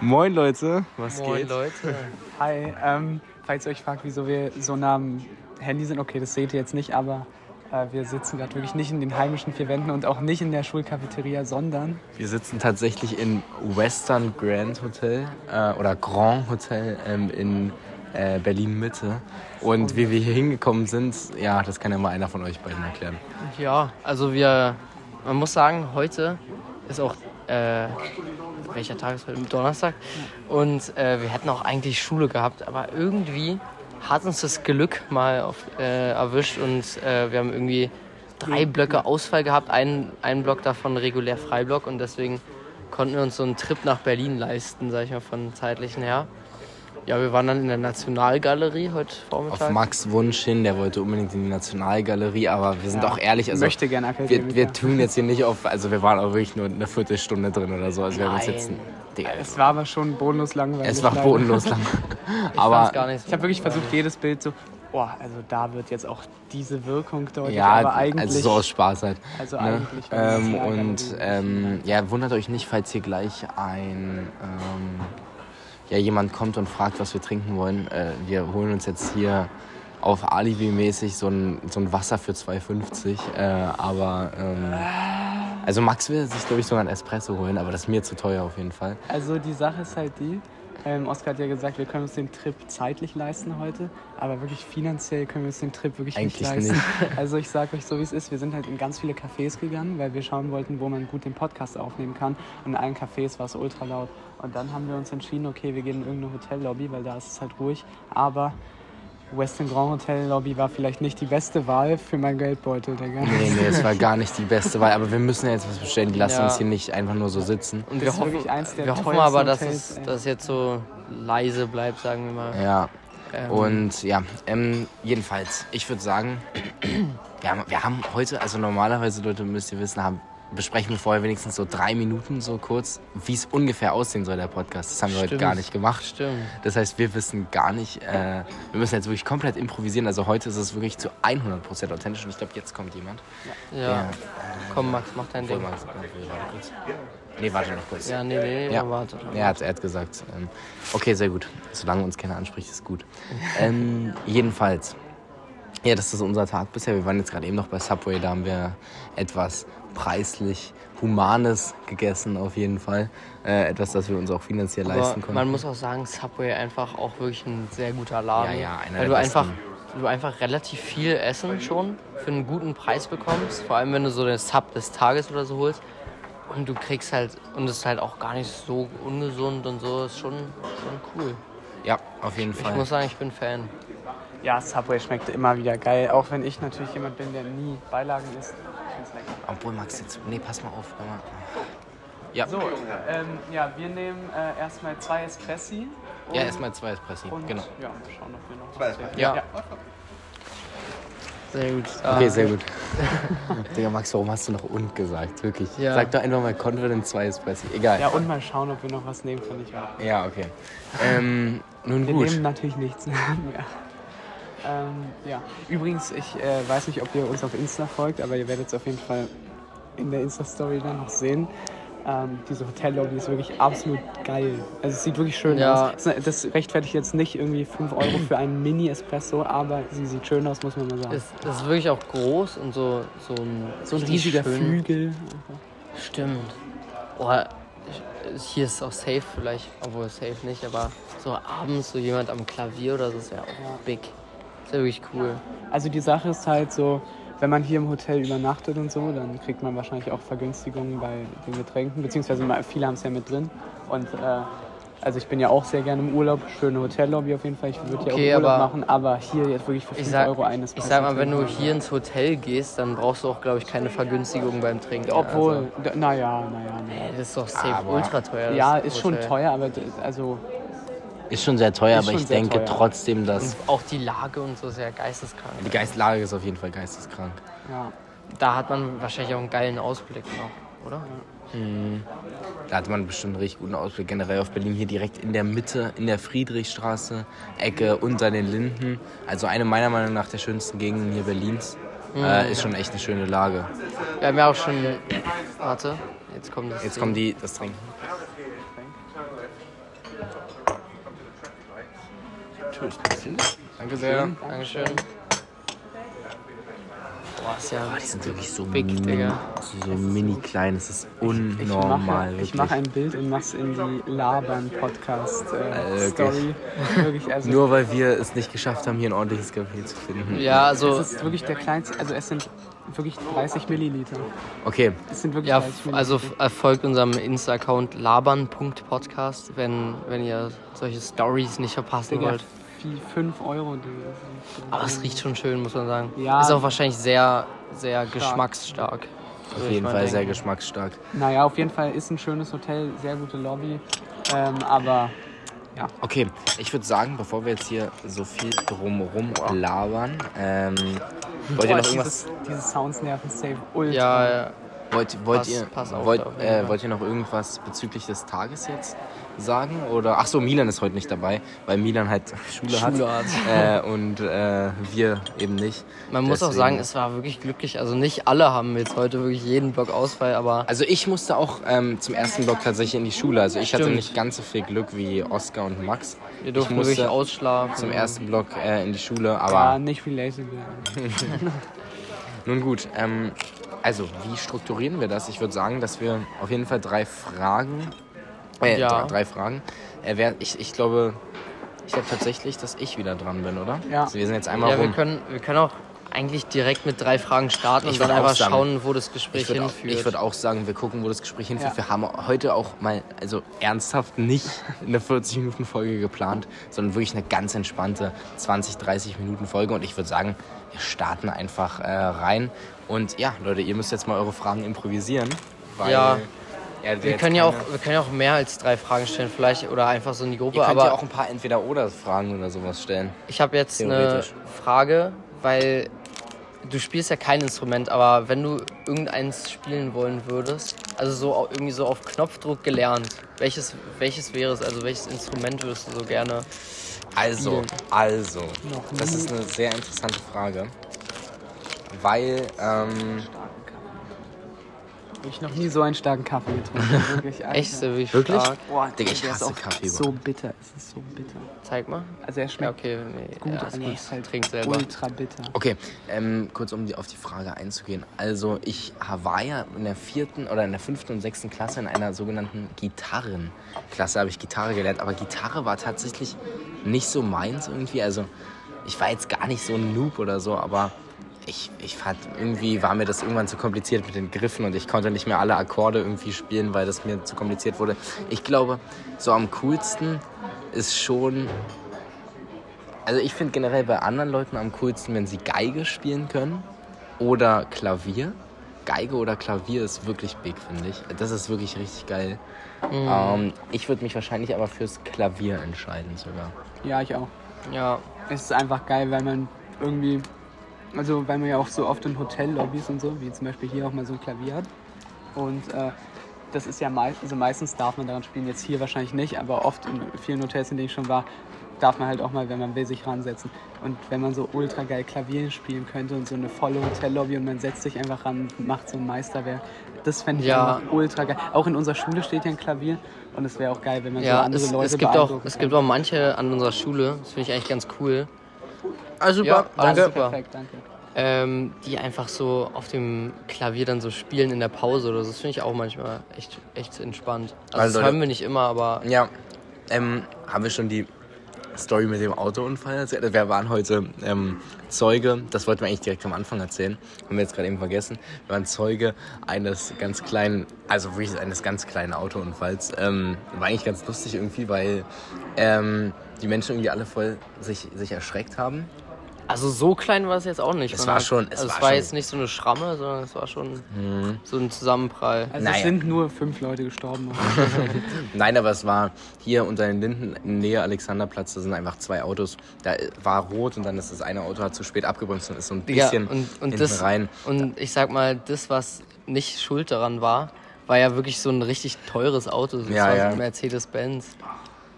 Moin Leute, was Moin geht? Leute. Hi, ähm, falls ihr euch fragt, wieso wir so nah am Handy sind, okay, das seht ihr jetzt nicht, aber äh, wir sitzen gerade wirklich nicht in den heimischen vier Wänden und auch nicht in der Schulcafeteria, sondern Wir sitzen tatsächlich in Western Grand Hotel äh, oder Grand Hotel ähm, in äh, Berlin Mitte. Und wie wir hier hingekommen sind, ja, das kann ja mal einer von euch beiden erklären. Ja, also wir, man muss sagen, heute ist auch, äh, welcher Tag ist heute? Donnerstag. Und äh, wir hätten auch eigentlich Schule gehabt, aber irgendwie hat uns das Glück mal auf, äh, erwischt und äh, wir haben irgendwie drei Blöcke Ausfall gehabt, einen, einen Block davon regulär Freiblock und deswegen konnten wir uns so einen Trip nach Berlin leisten, sag ich mal, von zeitlichen her. Ja, wir waren dann in der Nationalgalerie heute Vormittag. Auf Max Wunsch hin, der wollte unbedingt in die Nationalgalerie, aber wir sind Ja, auch ehrlich, also möchte gern wir, wir tun jetzt hier nicht auf, also wir waren auch wirklich nur eine Viertelstunde drin oder so. Also wir haben uns Nein. jetzt, Digga, es war aber schon bodenlos langweilig. es war leider. bodenlos lang. Ich aber gar nicht so Ich habe wirklich versucht, jedes Bild so, oh, also da wird jetzt auch diese Wirkung deutlich, Ja, aber eigentlich, also so aus Spaß halt. also Ne? eigentlich Ähm, und ähm, ja, wundert euch nicht, falls hier gleich ein ähm, ja, jemand kommt und fragt, was wir trinken wollen. Äh, wir holen uns jetzt hier auf Alibi-mäßig so ein, so ein Wasser für 2,50. Äh, aber ähm, also Max will sich, glaube ich, sogar ein Espresso holen, aber das ist mir zu teuer auf jeden Fall. Also die Sache ist halt die, ähm, Oskar hat ja gesagt, wir können uns den Trip zeitlich leisten heute, aber wirklich finanziell können wir uns den Trip wirklich Eigentlich nicht leisten. Also ich sage euch so, wie es ist, wir sind halt in ganz viele Cafés gegangen, weil wir schauen wollten, wo man gut den Podcast aufnehmen kann. Und in allen Cafés war es ultra laut. Und dann haben wir uns entschieden, okay, wir gehen in irgendeine Hotellobby, weil da ist es halt ruhig. Aber Western Grand Hotel Lobby war vielleicht nicht die beste Wahl für meinen Geldbeutel, Digga. Nee, nee, es war gar nicht die beste Wahl, aber wir müssen ja jetzt was bestellen. Die lassen Ja. uns hier nicht einfach nur so sitzen. Und wir hoffen, wirklich eins der wir hoffen aber, dass Hotels, es, dass jetzt so leise bleibt, sagen wir mal. Ja, Ähm, Und ja, ähm, jedenfalls, ich würde sagen, wir haben, wir haben heute, also normalerweise, Leute, müsst ihr wissen, haben, besprechen wir vorher wenigstens so drei Minuten so kurz, wie es ungefähr aussehen soll, der Podcast. Das haben wir heute Stimmt. gar nicht gemacht. Stimmt. Das heißt, wir wissen gar nicht, äh, wir müssen jetzt wirklich komplett improvisieren. Also heute ist es wirklich zu 100% authentisch und ich glaube, jetzt kommt jemand. Ja. Komm, Max, mach dein Obwohl, Ding. Max. Nee, warte noch kurz. Ja, nee, nee, Ja. ja. warte. Er hat, er hat gesagt. Ähm, okay, sehr gut. Solange uns keiner anspricht, ist gut. ähm, jedenfalls. Ja, das ist unser Tag bisher. Wir waren jetzt gerade eben noch bei Subway. Da haben wir etwas preislich Humanes gegessen, auf jeden Fall. Äh, etwas, das wir uns auch finanziell Aber leisten konnten. man muss auch sagen, Subway einfach auch wirklich ein sehr guter Laden. Ja, ja, einer weil der du einfach, besten. du einfach relativ viel Essen schon für einen guten Preis bekommst. Vor allem, wenn du so den Sub des Tages oder so holst. Und du kriegst halt, und es ist halt auch gar nicht so ungesund und so, ist schon, schon cool. ja, auf jeden Ich Fall. muss sagen, ich bin Fan. Ja, Subway schmeckt immer wieder geil, auch wenn ich natürlich jemand bin, der nie Beilagen isst. Ich find's lecker. Obwohl, Max, jetzt. Nee, pass mal auf. mal. Ja, So, ähm, ja, wir nehmen äh, erstmal zwei Espressi. Und, ja erstmal zwei Espressi. und, Genau. Ja, mal schauen, ob wir noch zwei Espressi Ja. Sehr gut. Okay, sehr gut. Digga, Max, warum hast du noch und gesagt? Wirklich. Ja. Sag doch einfach mal confident zwei Espressi. Egal. Ja, und mal schauen, ob wir noch was nehmen von ich. Ja, okay. Ähm, nun Wir gut. nehmen natürlich nichts. ja. Ähm, ja. Übrigens, ich äh, weiß nicht, ob ihr uns auf Insta folgt, aber ihr werdet es auf jeden Fall in der Insta-Story dann noch sehen. Ähm, diese Hotellobby ist wirklich absolut geil. Also es sieht wirklich schön Ja. aus. Das- rechtfertigt jetzt nicht irgendwie 5 Euro für einen Mini-Espresso, aber sie sieht schön aus, muss man mal sagen. ist, das ist wirklich auch groß und so, so ein, so ein riesiger schön- Flügel. Stimmt. Oh, ich- hier ist auch safe vielleicht, obwohl safe nicht, aber so abends so jemand am Klavier oder so, das wäre auch big. Das wäre wirklich cool. Also die Sache ist halt so, wenn man hier im Hotel übernachtet und so, dann kriegt man wahrscheinlich auch Vergünstigungen bei den Getränken, beziehungsweise viele haben es ja mit drin. Und äh, also ich bin ja auch sehr gerne im Urlaub, schöne Hotellobby auf jeden Fall. Ich würde Okay, ja auch Urlaub aber- machen, aber hier jetzt wirklich für 5 Ich sag, Euro eines. ich sag mal, wenn du hier ins Hotel gehst, dann brauchst du auch, glaube ich, keine Vergünstigung beim Trinken. Obwohl, Also, naja, naja, naja. ey, das ist doch safe Aber- ultra teuer. Ja, ist schon Hotel. teuer, aber also Ist schon sehr teuer, Ist aber ich sehr denke teuer. trotzdem, dass. Und auch die Lage und so ja geisteskrank. Die Geistlage ist auf jeden Fall geisteskrank. ja. Da hat man wahrscheinlich auch einen geilen Ausblick noch, oder? Da hat man bestimmt einen richtig guten Ausblick generell auf Berlin. Hier direkt in der Mitte, in der Friedrichstraße, Ecke unter den Linden. Also eine meiner Meinung nach der schönsten Gegenden hier Berlins. Äh, ist schon echt eine schöne Lage. Wir haben ja auch schon. Warte, jetzt kommt das. Jetzt kommen die, das Trinken. Natürlich. Danke sehr. Dankeschön. Boah, ist ja Die sind wirklich so big, mini, Digga. so mini klein. Das ist Ich unnormal. ich wirklich. mache ein Bild und mache es in die Labern-Podcast-Story. wirklich. wirklich, also Nur weil wir es nicht geschafft haben, hier ein ordentliches Café zu finden. Ja, also, es ist wirklich der kleinste, also es sind wirklich 30 Milliliter. Okay, Es sind wirklich ja, 30 f- Milliliter. also äh, folgt unserem Insta-Account labern.podcast, wenn, wenn ihr solche Stories nicht verpassen Digga, wollt. 5 Euro. Digga. Aber es riecht schon schön, muss man sagen. Ja. Ist auch wahrscheinlich sehr, sehr geschmacksstark. auf jeden Fall sehr denken. geschmacksstark. Naja, auf jeden Fall ist ein schönes Hotel, sehr gute Lobby. Ähm, aber Okay, ich würde sagen, bevor wir jetzt hier so viel drumherum labern, ähm, wollt ihr noch irgendwas, dieses, diese Sounds nerven safe ultra. Ja, ja. Wollt, wollt, Pass- ihr, pass auf wollt, äh, wollt ihr noch irgendwas bezüglich des Tages jetzt sagen? Oder, ach so, Milan ist heute nicht dabei, weil Milan halt Schule, Schule hat. hat. Äh, und äh, wir eben nicht. Man muss auch Deswegen- sagen, es war wirklich glücklich. Also nicht alle haben jetzt heute wirklich jeden Block Ausfall, aber Also ich musste auch ähm, zum ersten Block tatsächlich in die Schule. Also ich hatte Stimmt. nicht ganz so viel Glück wie Oskar und Max. wir durften ich musste wirklich ausschlafen. zum ersten Block äh, in die Schule, aber Ja, nicht relatable. nun gut. Ähm, also wie strukturieren wir das? Ich würde sagen, dass wir auf jeden Fall drei Fragen, äh, Ja. drei, drei Fragen. Äh, wer, ich, ich glaube, ich glaube tatsächlich, dass ich wieder dran bin, oder? Ja. Also wir sind jetzt einmal Ja, wir rum. können, wir können auch eigentlich direkt mit drei Fragen starten Ich und dann einfach sagen- schauen, wo das Gespräch Ich würde auch, hinführt. ich würd auch sagen, wir gucken, wo das Gespräch hinführt. Ja. Wir haben heute auch mal, also ernsthaft nicht eine 40-Minuten-Folge geplant, sondern wirklich eine ganz entspannte 20, 30 Minuten Folge. Und ich würde sagen, wir starten einfach äh, rein. Und ja, Leute, ihr müsst jetzt mal eure Fragen improvisieren. Weil, Ja. ja wir, können ja auch, wir können ja auch mehr als drei Fragen stellen, vielleicht oder einfach so in die Gruppe. Ihr könnt aber ja auch ein paar Entweder-Oder-Fragen oder sowas stellen. ich habe jetzt eine. Frage, weil du spielst ja kein Instrument, aber wenn du irgendeins spielen wollen würdest, also so irgendwie so auf Knopfdruck gelernt, welches, welches wäre es? Also welches Instrument würdest du so gerne? Also, Spielen. also, Noch das ist eine sehr interessante Frage. Weil, ähm, Hab ich noch nie so einen starken Kaffee getrunken. Wirklich. Echt, so wie Wirklich? stark. Boah, Digga, ich ist hasse Kaffee, So bitter, es ist so bitter. Zeig mal. Also er Ja, schmeckt okay, nee, gut, ja, ist aber es ist halt Trink selber. ultra bitter. Okay, ähm, kurz um die, auf die Frage einzugehen. Also ich war ja in der vierten oder in der fünften und sechsten Klasse in einer sogenannten Gitarrenklasse habe ich Gitarre gelernt. Aber Gitarre war tatsächlich nicht so meins irgendwie. Also ich war jetzt gar nicht so ein Noob oder so, aber ich, ich fand, irgendwie war mir das irgendwann zu kompliziert mit den Griffen und ich konnte nicht mehr alle Akkorde irgendwie spielen, weil das mir zu kompliziert wurde. Ich glaube, so am coolsten ist schon also ich finde generell bei anderen Leuten am coolsten, wenn sie Geige spielen können oder Klavier. Geige oder Klavier ist wirklich big, finde ich. Das ist wirklich richtig geil. Ähm, ich würde mich wahrscheinlich aber fürs Klavier entscheiden sogar. Ja, ich auch. Ja, Es ist einfach geil, weil man irgendwie, also weil man ja auch so oft in Hotellobbys und so, wie zum Beispiel hier auch mal so ein Klavier hat. Und äh, das ist ja meist, also meistens darf man daran spielen, jetzt hier wahrscheinlich nicht, aber oft in vielen Hotels, in denen ich schon war, darf man halt auch mal, wenn man will, sich ransetzen. Und wenn man so ultra geil Klavier spielen könnte und so eine volle Hotellobby und man setzt sich einfach ran und macht so ein Meisterwerk, das fände ich Ja. ultra geil. Auch in unserer Schule steht ja ein Klavier und es wäre auch geil, wenn man so ja andere es, Leute es, gibt auch, beeindrucken es kann. gibt auch manche an unserer Schule, das finde ich eigentlich ganz cool, Also Ja, Danke. super. Perfekt, danke. ähm, die einfach so auf dem Klavier dann so spielen in der Pause oder so. Das finde ich auch manchmal echt, echt entspannt. Also, Also, das hören wir nicht immer, aber Ja, ähm, haben wir schon die Story mit dem Autounfall erzählt? Wir waren heute ähm, Zeuge, das wollten wir eigentlich direkt am Anfang erzählen, haben wir jetzt gerade eben vergessen. Wir waren Zeuge eines ganz kleinen, also wirklich eines ganz kleinen Autounfalls. Ähm, war eigentlich ganz lustig irgendwie, weil ähm, die Menschen irgendwie alle voll sich, sich erschreckt haben. Also so klein war es jetzt auch nicht. Es war schon- es also war es war schon- jetzt nicht so eine Schramme, sondern es war schon so ein Zusammenprall. Also Naja. es sind nur fünf Leute gestorben. Nein, aber es war hier unter den Linden in Nähe Alexanderplatz, da sind einfach zwei Autos. Da war rot und dann ist das eine Auto hat zu spät abgebremst und ist so ein Ja, bisschen und, und, hinten das, rein. und ich sag mal, das, was nicht schuld daran war, war ja wirklich so ein richtig teures Auto. Das Ja, war so ja. ein Mercedes-Benz.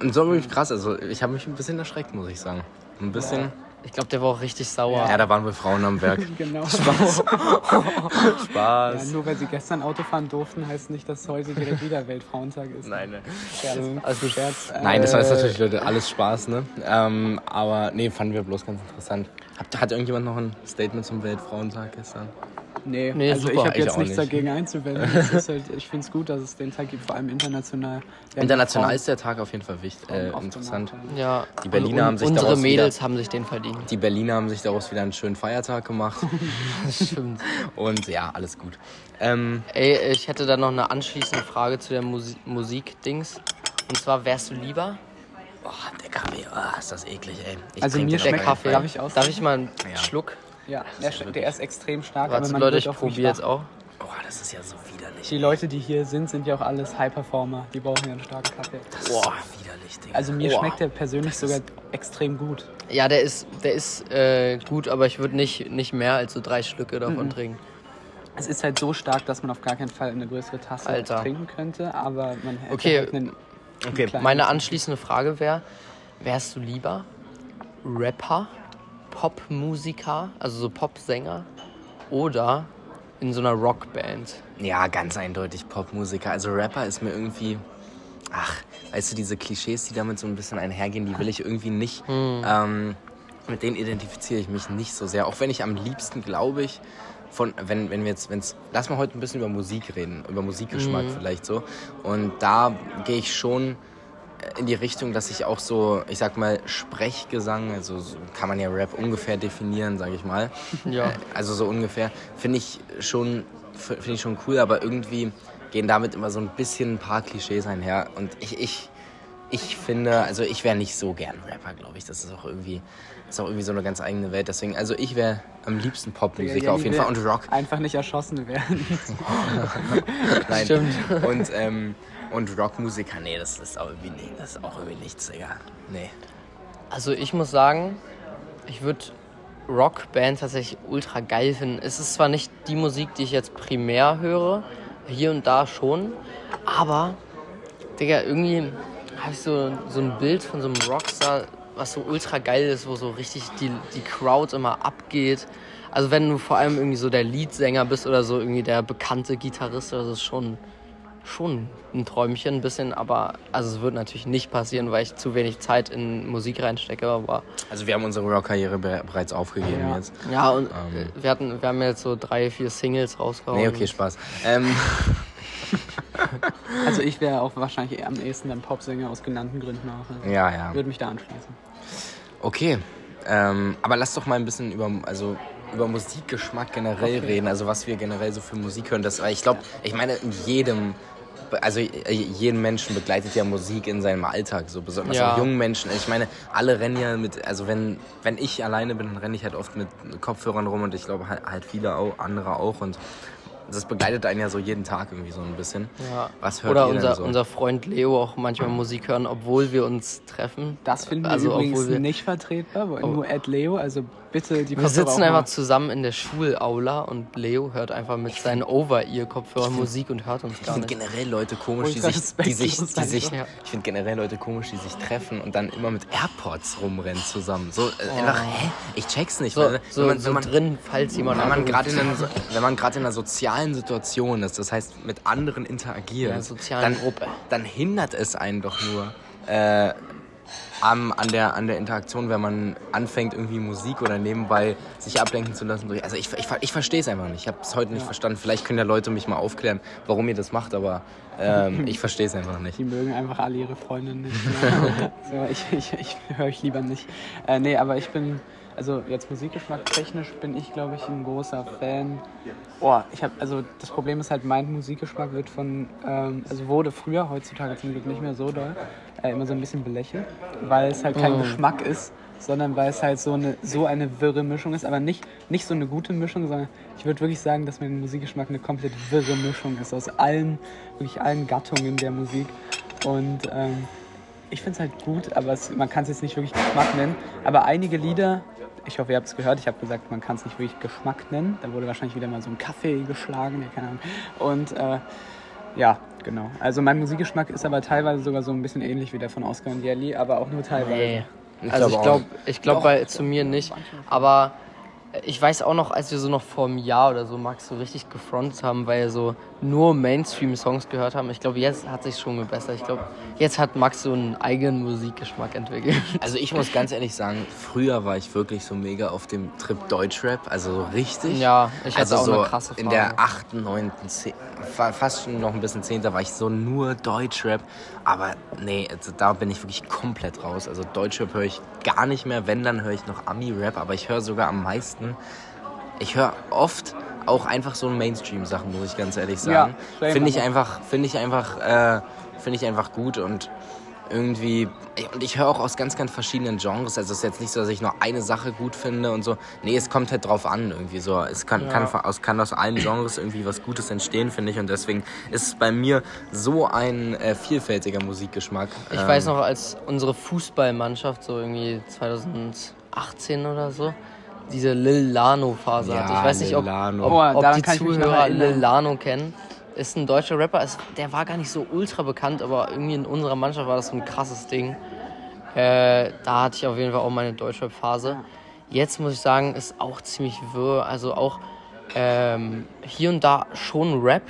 Und so wirklich krass, also ich habe mich ein bisschen erschreckt, muss ich sagen. Ein bisschen. Ich glaube, der war auch richtig sauer. Ja, da waren wir Frauen am Werk. Genau. Spaß. Ja, Spaß. nur weil sie gestern Auto fahren durften, heißt nicht, dass heute direkt wieder Weltfrauentag ist. Nein, ne. Scherz. Also Scherz. Nein, das war jetzt Äh, natürlich, Leute, alles Spaß, ne? Ähm, aber nee, fanden wir bloß ganz interessant. Hat, hat irgendjemand noch ein Statement zum Weltfrauentag gestern? Nee, Nee, also super. ich habe jetzt nichts nicht. dagegen einzuwenden. Halt, ich finde es gut, dass es den Tag gibt, vor allem international. Ja, International ist der Tag auf jeden Fall wichtig, äh, interessant. Ja. Die Berliner haben sich Unsere daraus Mädels wieder- haben sich den verdient. Die Berliner haben sich daraus wieder einen schönen Feiertag gemacht. Das stimmt. Und ja, alles gut. Ähm, Ey, ich hätte da noch eine anschließende Frage zu der Musi Musik-Dings. Und zwar, wärst du lieber boah, der Kaffee, oh, ist das eklig, ey. Ich Also mir schmeckt- Kaffee? Darf ich aus- Darf ich mal einen Ja. Schluck? Ja, der, sch- der ist extrem stark, Warte, aber man Leute, wird ich probiere jetzt auch. Boah, das ist ja so widerlich. Die Leute, die hier sind, sind ja auch alles High-Performer. Die brauchen ja einen starken Kaffee. Das ist so widerlich, Digga. Also mir Boah. schmeckt der persönlich sogar extrem gut. Ja, der ist, der ist äh, gut, aber ich würde nicht, nicht mehr als so drei Schlücke davon Mhm. trinken. Es ist halt so stark, dass man auf gar keinen Fall eine größere Tasse Alter. trinken könnte, aber man hätte Okay. halt einen Okay, kleinen- Meine anschließende Frage wäre, wärst du lieber Rapper, Popmusiker, also so Popsänger oder in so einer Rockband? Ja, ganz eindeutig Popmusiker. Also Rapper ist mir irgendwie. Ach, weißt du, diese Klischees, die damit so ein bisschen einhergehen, die will ich irgendwie nicht. Ähm, mit denen identifiziere ich mich nicht so sehr. Auch wenn ich am liebsten, glaube ich, von, wenn, wenn wir jetzt, wenn's, lass mal heute ein bisschen über Musik reden, über Musikgeschmack vielleicht so. Und da gehe ich schon in die Richtung, dass ich auch so, ich sag mal, Sprechgesang, also so kann man ja Rap ungefähr definieren, sage ich mal. Ja. Also so ungefähr. Finde ich schon, finde ich schon cool, aber irgendwie gehen damit immer so ein bisschen ein paar Klischees einher. Und ich, ich, ich finde, also ich wäre nicht so gern Rapper, glaube ich. Das ist auch irgendwie, ist auch irgendwie so eine ganz eigene Welt. Deswegen, also ich wäre am liebsten Popmusiker Ja, auf jeden Fall und Rock. Einfach nicht erschossen werden. Nein. Stimmt. Und, ähm, und Rockmusiker, nee, das ist auch irgendwie, nicht, das ist auch irgendwie nichts, Digga. Nee. Also ich muss sagen, ich würde Rockband tatsächlich ultra geil finden. Es ist zwar nicht die Musik, die ich jetzt primär höre, hier und da schon, aber, Digga, irgendwie habe ich so, so ein Bild von so einem Rockstar, was so ultra geil ist, wo so richtig die, die Crowd immer abgeht. Also wenn du vor allem irgendwie so der Leadsänger bist oder so irgendwie der bekannte Gitarrist, das ist schon, schon ein Träumchen ein bisschen, aber also es wird natürlich nicht passieren, weil ich zu wenig Zeit in Musik reinstecke, aber Also wir haben unsere Rockkarriere be bereits aufgegeben Ja. jetzt. ja und Ähm. äh, wir hatten wir haben jetzt so drei, vier Singles rausgehauen. Nee, okay, Spaß. Ähm, Also ich wäre auch wahrscheinlich eher am ehesten dann Popsänger aus genannten Gründen auch. Also ja, ja. Würde mich da anschließen. Okay, ähm, aber lass doch mal ein bisschen über, also über Musikgeschmack generell Okay. reden, also was wir generell so für Musik hören. Das, weil ich glaube, ich meine, in jedem, also äh, jeden Menschen begleitet ja Musik in seinem Alltag, so besonders Ja. auch jungen Menschen. Ich meine, alle rennen ja mit, also wenn, wenn ich alleine bin, dann renne ich halt oft mit Kopfhörern rum und ich glaube halt, halt viele auch, andere auch und das begleitet einen ja so jeden Tag irgendwie so ein bisschen. Ja. Was hört Oder ihr denn unser, so? unser Freund Leo auch manchmal Musik hören, obwohl wir uns treffen. Das finden wir Also, übrigens wir- nicht vertretbar, weil Oh. nur Ed Leo, also bitte die Wir sitzen einfach mal- zusammen in der Schulaula und Leo hört einfach mit seinen Over-Ear-Kopfhörern Musik und hört uns Ich gar finde nicht. generell Leute komisch, die sich, die sich, die sich. Ja. ich finde generell Leute komisch, die sich treffen und dann immer mit AirPods rumrennen zusammen. So äh, Oh. einfach, hä? Ich check's nicht. So, weil, so, wenn man, so wenn man, drin, falls jemand wenn man gerade in, wenn man gerade in einer sozialen Situation ist, das heißt mit anderen interagiert, In einer sozialen dann, Gruppe. dann hindert es einen doch nur äh, am, an, der, an der Interaktion, wenn man anfängt, irgendwie Musik oder nebenbei sich ablenken zu lassen. Also ich, ich, ich verstehe es einfach nicht. Ich habe es heute nicht verstanden. Vielleicht können ja Leute mich mal aufklären, warum ihr das macht, aber ähm, ich verstehe es einfach nicht. Die mögen einfach alle ihre Freundinnen nicht. so, ich ich, ich höre ich lieber nicht. Äh, nee, aber ich bin, also jetzt Musikgeschmack technisch bin ich, glaube ich, ein großer Fan. Boah, ich habe, also das Problem ist halt, mein Musikgeschmack wird von, ähm, also wurde früher, heutzutage zum Glück nicht mehr so doll, äh, immer so ein bisschen belächelt, weil es halt kein Geschmack ist, sondern weil es halt so eine, so eine wirre Mischung ist, aber nicht, nicht so eine gute Mischung, sondern ich würde wirklich sagen, dass mein Musikgeschmack eine komplett wirre Mischung ist aus allen, wirklich allen Gattungen der Musik. Und ähm, ich finde es halt gut, aber es, man kann es jetzt nicht wirklich Geschmack nennen. Aber einige Lieder, ich hoffe, ihr habt es gehört, ich habe gesagt, man kann es nicht wirklich Geschmack nennen. Da wurde wahrscheinlich wieder mal so ein Kaffee geschlagen, ja, keine Ahnung. Und äh, ja, genau. Also mein Musikgeschmack ist aber teilweise sogar so ein bisschen ähnlich wie der von Oscar und Jelly, aber auch nur teilweise. Nee. Ich also glaube ich glaube, ich glaube bei zu mir nicht. Aber ich weiß auch noch, als wir so noch vor einem Jahr oder so Max so richtig gefrontet haben, weil wir so nur Mainstream-Songs gehört haben. Ich glaube, jetzt hat sich schon gebessert. Ich glaube, jetzt hat Max so einen eigenen Musikgeschmack entwickelt. Also ich muss ganz ehrlich sagen, früher war ich wirklich so mega auf dem Trip Deutschrap, also so richtig. Ja, ich hatte also auch so eine krasse in Phase. der 8., 9., 10., fa- fast schon noch ein bisschen 10. war ich so nur Deutschrap. Aber nee, also da bin ich wirklich komplett raus. Also Deutschrap höre ich gar nicht mehr. Wenn, dann höre ich noch Ami-Rap, aber ich höre sogar am meisten. Ich höre oft auch einfach so Mainstream-Sachen, muss ich ganz ehrlich sagen. same, Finde ich einfach, finde ich einfach, äh, finde ich einfach gut und irgendwie und ich höre auch aus ganz ganz verschiedenen Genres. Also es ist jetzt nicht so dass ich nur eine Sache gut finde und so. Nee es kommt halt drauf an irgendwie so. Es kann kann aus kann aus allen Genres irgendwie was Gutes entstehen finde ich. Und deswegen ist es bei mir so ein äh, vielfältiger Musikgeschmack. Ich Ähm, weiß noch, als unsere Fußballmannschaft so irgendwie 2018 oder so diese Lil Lano-Phase Ja, hatte. Ich weiß nicht, ob, Lil Lano. ob, Oh, ob daran die Zuhörer. Lil Lano kennen. Ist ein deutscher Rapper. Ist, der war gar nicht so ultra bekannt, aber irgendwie in unserer Mannschaft war das so ein krasses Ding. Äh, da hatte ich auf jeden Fall auch meine Deutschrap-Phase. Jetzt muss ich sagen, ist auch ziemlich wirr. Also auch ähm, hier und da schon Rap.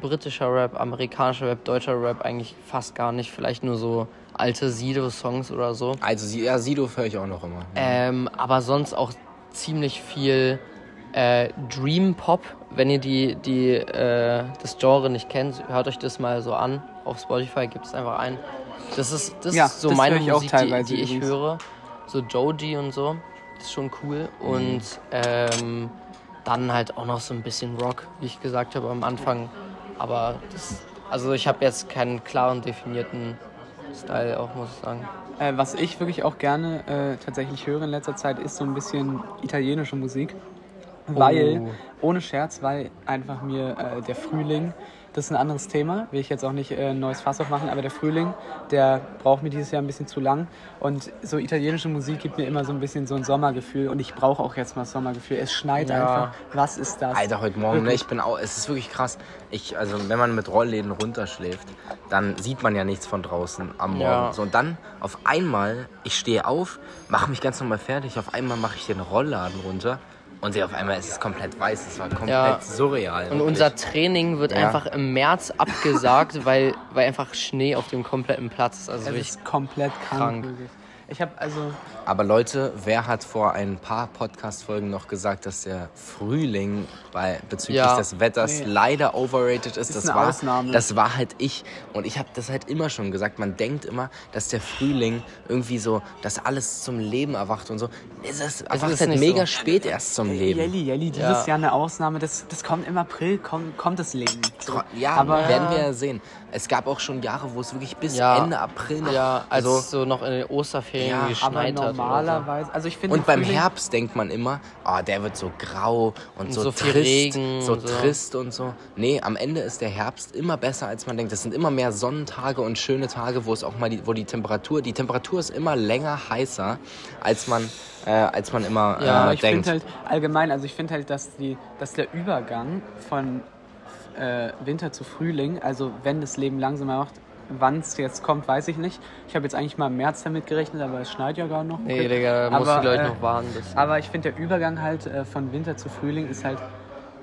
Britischer Rap, amerikanischer Rap, deutscher Rap eigentlich fast gar nicht. Vielleicht nur so alte Sido-Songs oder so. also ja Sido höre ich auch noch immer Ähm, aber sonst auch ziemlich viel äh, Dream Pop. Wenn ihr die, die, äh, das Genre nicht kennt, hört euch das mal so an. Auf Spotify gibt es einfach ein. Das ist, das Ja, ist so das meine ich Musik, die, die ich übrigens. höre. So Joji und so. Das ist schon cool. Und ähm, dann halt auch noch so ein bisschen Rock, wie ich gesagt habe am Anfang. Aber das, also ich habe jetzt keinen klaren definierten Style auch, muss ich sagen. Äh, was ich wirklich auch gerne äh, tatsächlich höre in letzter Zeit, ist so ein bisschen italienische Musik. Weil, ohne Scherz, weil einfach mir äh, der Frühling, das ist ein anderes Thema, will ich jetzt auch nicht äh, ein neues Fass aufmachen, aber der Frühling, der braucht mir dieses Jahr ein bisschen zu lang. Und so italienische Musik gibt mir immer so ein bisschen so ein Sommergefühl und ich brauche auch jetzt mal Sommergefühl. Es schneit Ja. einfach. Was ist das? Alter, heute Morgen, ne, ich bin auch, es ist wirklich krass. Ich, also wenn man mit Rollläden runterschläft, dann sieht man ja nichts von draußen am Morgen. Ja. So, und dann auf einmal, ich stehe auf, mache mich ganz normal fertig, auf einmal mache ich den Rollladen runter und sehe auf einmal, es ist komplett weiß. Es war komplett Ja. surreal. Und wirklich. unser Training wird Ja. einfach im März abgesagt, weil, weil einfach Schnee auf dem kompletten Platz ist. Also es ist komplett krank. krank. Ich habe also Aber Leute, wer hat vor ein paar Podcast-Folgen noch gesagt, dass der Frühling bei, bezüglich Ja. des Wetters Nee. leider overrated ist? Ist das, war, Ausnahme. das war halt ich. Und ich habe das halt immer schon gesagt. Man denkt immer, dass der Frühling irgendwie so, dass alles zum Leben erwacht und so. Es ist, erwacht ist halt mega so. spät erst zum Leben. Jelly, Jelly, dieses Ja. Jahr eine Ausnahme. Das, das kommt im April, kommt, kommt das Leben. So. Ja, aber werden wir ja sehen. Es gab auch schon Jahre, wo es wirklich bis Ja. Ende April noch. ja, also so noch in den Osterferien Ja, geschneit hat. Normalerweise, also ich finde Und beim Frühling- Herbst denkt man immer, oh, der wird so grau und so, so viel trist, Regen so und so. trist und so. Nee, am Ende ist der Herbst immer besser, als man denkt. Es sind immer mehr Sonnentage und schöne Tage, wo es auch mal die, wo die Temperatur, die Temperatur ist immer länger heißer, als man, äh, als man immer Ja, äh, Aber ich denkt. finde halt allgemein, also ich finde halt, dass, die, dass der Übergang von äh, Winter zu Frühling, also wenn das Leben langsamer macht, wann es jetzt kommt, weiß ich nicht. Ich habe jetzt eigentlich mal im März damit gerechnet, aber es schneit ja gar noch. Nee, Digga, da musst Aber, du Leute äh, noch warten. Aber ich finde, der Übergang halt äh, von Winter zu Frühling ist halt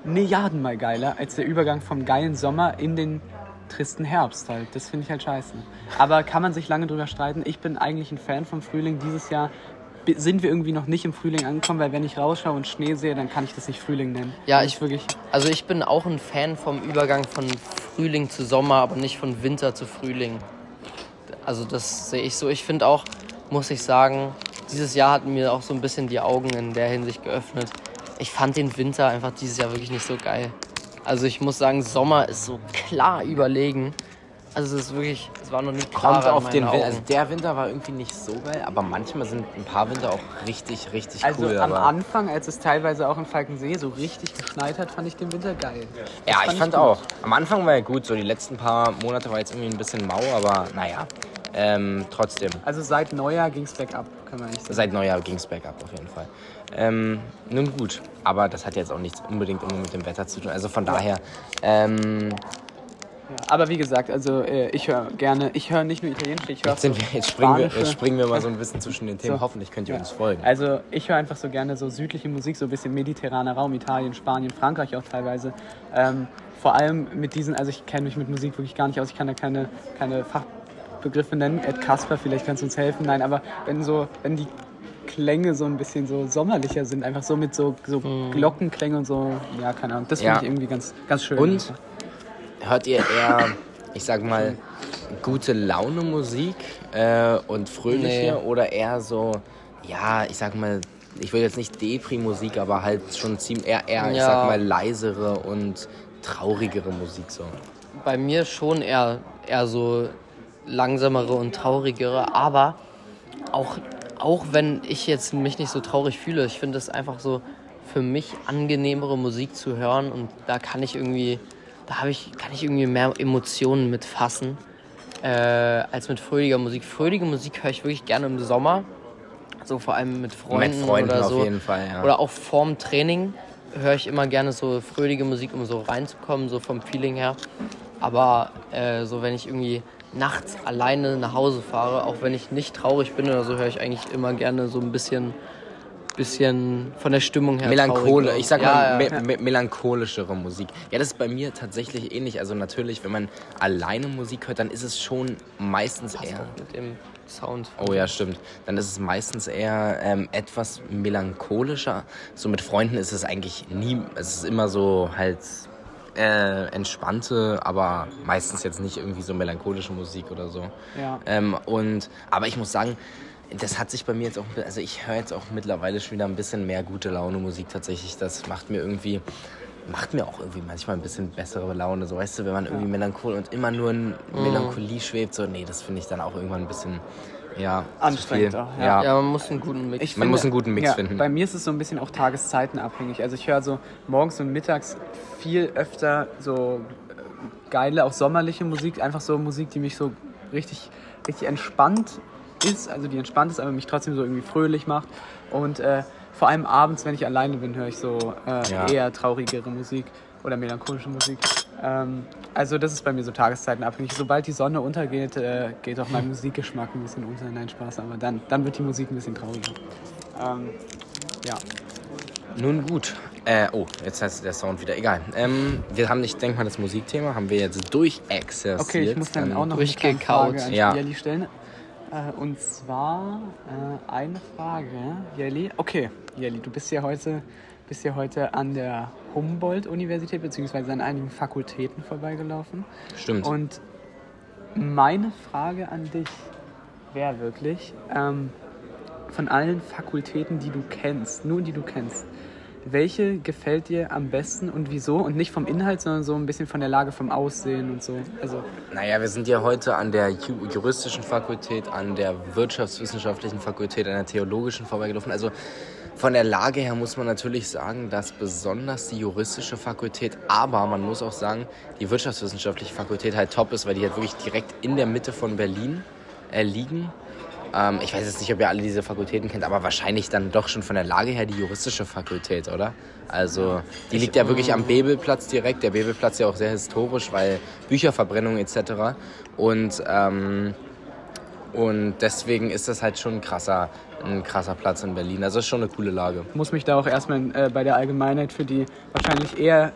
Milliardenmal geiler als der Übergang vom geilen Sommer in den tristen Herbst halt. Das finde ich halt scheiße. Aber kann man sich lange drüber streiten. Ich bin eigentlich ein Fan vom Frühling. Dieses Jahr sind wir irgendwie noch nicht im Frühling angekommen, weil wenn ich rausschaue und Schnee sehe, dann kann ich das nicht Frühling nennen. Ja, ich- wirklich. Also ich bin auch ein Fan vom Übergang von Frühling zu Sommer, aber nicht von Winter zu Frühling. Also das sehe ich so. Ich finde auch, muss ich sagen, dieses Jahr hat mir auch so ein bisschen die Augen in der Hinsicht geöffnet. Ich fand den Winter einfach dieses Jahr wirklich nicht so geil. Also ich muss sagen, Sommer ist so klar überlegen. Also es ist wirklich, es war noch nie. Kommt auf den Winter. Also der Winter war irgendwie nicht so geil, aber manchmal sind ein paar Winter auch richtig, richtig Also cool. am aber Anfang, als es teilweise auch in Falkensee so richtig geschneit hat, fand ich den Winter geil. Ja, ich fand gut. auch. Am Anfang war er gut, so die letzten paar Monate war jetzt irgendwie ein bisschen mau, aber naja. Ähm, trotzdem. Also seit Neujahr ging es bergab, kann man nicht sagen. Seit Neujahr ging es bergab auf jeden Fall. Ähm, nun gut, aber das hat jetzt auch nichts unbedingt immer mit dem Wetter zu tun. Also von daher, ähm, Aber wie gesagt, also äh, ich höre gerne, ich höre nicht nur Italienisch, ich höre Jetzt, wir, jetzt, springen wir, jetzt springen wir mal so ein bisschen zwischen den Themen. So. Hoffentlich könnt ihr Ja. uns folgen. Also ich höre einfach so gerne so südliche Musik, so ein bisschen mediterraner Raum, Italien, Spanien, Frankreich auch teilweise. Ähm, vor allem mit diesen, also ich kenne mich mit Musik wirklich gar nicht aus, ich kann da keine, keine Fachbegriffe nennen. Ed Kasper, vielleicht kannst du uns helfen. Nein, aber wenn so, wenn die Klänge so ein bisschen so sommerlicher sind, einfach so mit so, so Glockenklänge und so, ja, keine Ahnung, das finde Ja. ich irgendwie ganz, ganz schön. Und hört ihr eher, ich sag mal, gute Laune Musik äh, und fröhliche Nee. oder eher so, ja, ich sag mal, ich will jetzt nicht Depri-Musik, aber halt schon ziemlich eher, eher ich Ja. sag mal, leisere und traurigere Musik so. Bei mir schon eher, eher so langsamere und traurigere, aber auch, auch wenn ich jetzt mich nicht so traurig fühle, ich finde es einfach so für mich angenehmere Musik zu hören und da kann ich irgendwie, da habe ich, kann ich irgendwie mehr Emotionen mitfassen äh, als mit fröhlicher Musik. Fröhliche Musik höre ich wirklich gerne im Sommer, so vor allem mit Freunden, Mit Freunden oder auf so. jeden Fall, ja. Oder auch vorm Training höre ich immer gerne so fröhliche Musik, um so reinzukommen, so vom Feeling her. Aber äh, so wenn ich irgendwie nachts alleine nach Hause fahre, auch wenn ich nicht traurig bin oder so, höre ich eigentlich immer gerne so ein bisschen, bisschen von der Stimmung her. Melanchole, ich sag ja, mal ja. me me melancholischere Musik. Ja, das ist bei mir tatsächlich ähnlich. Also natürlich, wenn man alleine Musik hört, dann ist es schon meistens Passt eher. mit dem Sound. Oh ja, stimmt. Dann ist es meistens eher ähm, etwas melancholischer. So mit Freunden ist es eigentlich nie, es ist immer so halt äh, entspannte, aber meistens jetzt nicht irgendwie so melancholische Musik oder so. Ja. Ähm, und, aber ich muss sagen, das hat sich bei mir jetzt auch, also ich höre jetzt auch mittlerweile schon wieder ein bisschen mehr gute Laune Musik tatsächlich. Das macht mir irgendwie, macht mir auch irgendwie manchmal ein bisschen bessere Laune. So weißt du, wenn man irgendwie melanchol und immer nur in Melancholie schwebt, so nee, das finde ich dann auch irgendwann ein bisschen, ja, Anstrengend zu viel. auch, ja. Ja, man muss einen guten Mix. Ich Man muss einen guten Mix ja, finden. Bei mir ist es so ein bisschen auch tageszeitenabhängig. Also ich höre so morgens und mittags viel öfter so geile, auch sommerliche Musik. Einfach so Musik, die mich so richtig, richtig entspannt ist. Also die entspannt ist, aber mich trotzdem so irgendwie fröhlich macht. Und äh, vor allem abends, wenn ich alleine bin, höre ich so äh, Ja. eher traurigere Musik oder melancholische Musik. Ähm, also das ist bei mir so tageszeitenabhängig. Sobald die Sonne untergeht, äh, geht auch mein Musikgeschmack ein bisschen unter. Nein, Spaß, aber dann, dann wird die Musik ein bisschen trauriger. Ähm, ja. Nun gut. Äh, oh, jetzt heißt der Sound wieder. Egal. Ähm, wir haben, ich denke mal, das Musikthema haben wir jetzt durchexerziert. Okay, ich muss dann Ähm, auch noch eine durchgekaut. Frage an Ja. Stellen. Äh, und zwar äh, eine Frage, Jelly. Okay, Jelly, du bist ja heute, bist ja heute an der Humboldt-Universität beziehungsweise an einigen Fakultäten vorbeigelaufen. Stimmt. Und meine Frage an dich wäre wirklich, ähm, von allen Fakultäten, die du kennst, nur die du kennst, welche gefällt dir am besten und wieso? Und nicht vom Inhalt, sondern so ein bisschen von der Lage, vom Aussehen und so. Also, Naja, wir sind ja heute an der Ju juristischen Fakultät, an der wirtschaftswissenschaftlichen Fakultät, an der theologischen vorbeigelaufen. Also von der Lage her muss man natürlich sagen, dass besonders die juristische Fakultät, aber man muss auch sagen, die wirtschaftswissenschaftliche Fakultät halt top ist, weil die halt wirklich direkt in der Mitte von Berlin äh, liegen. Ähm, ich weiß jetzt nicht, ob ihr alle diese Fakultäten kennt, aber wahrscheinlich dann doch schon von der Lage her die juristische Fakultät, oder? Also die liegt ja wirklich am Bebelplatz direkt. Der Bebelplatz ist ja auch sehr historisch, weil Bücherverbrennung etc. Und ähm, und deswegen ist das halt schon ein krasser, ein krasser Platz in Berlin. Also ist schon eine coole Lage. muss mich da auch erstmal äh, bei der Allgemeinheit für die wahrscheinlich eher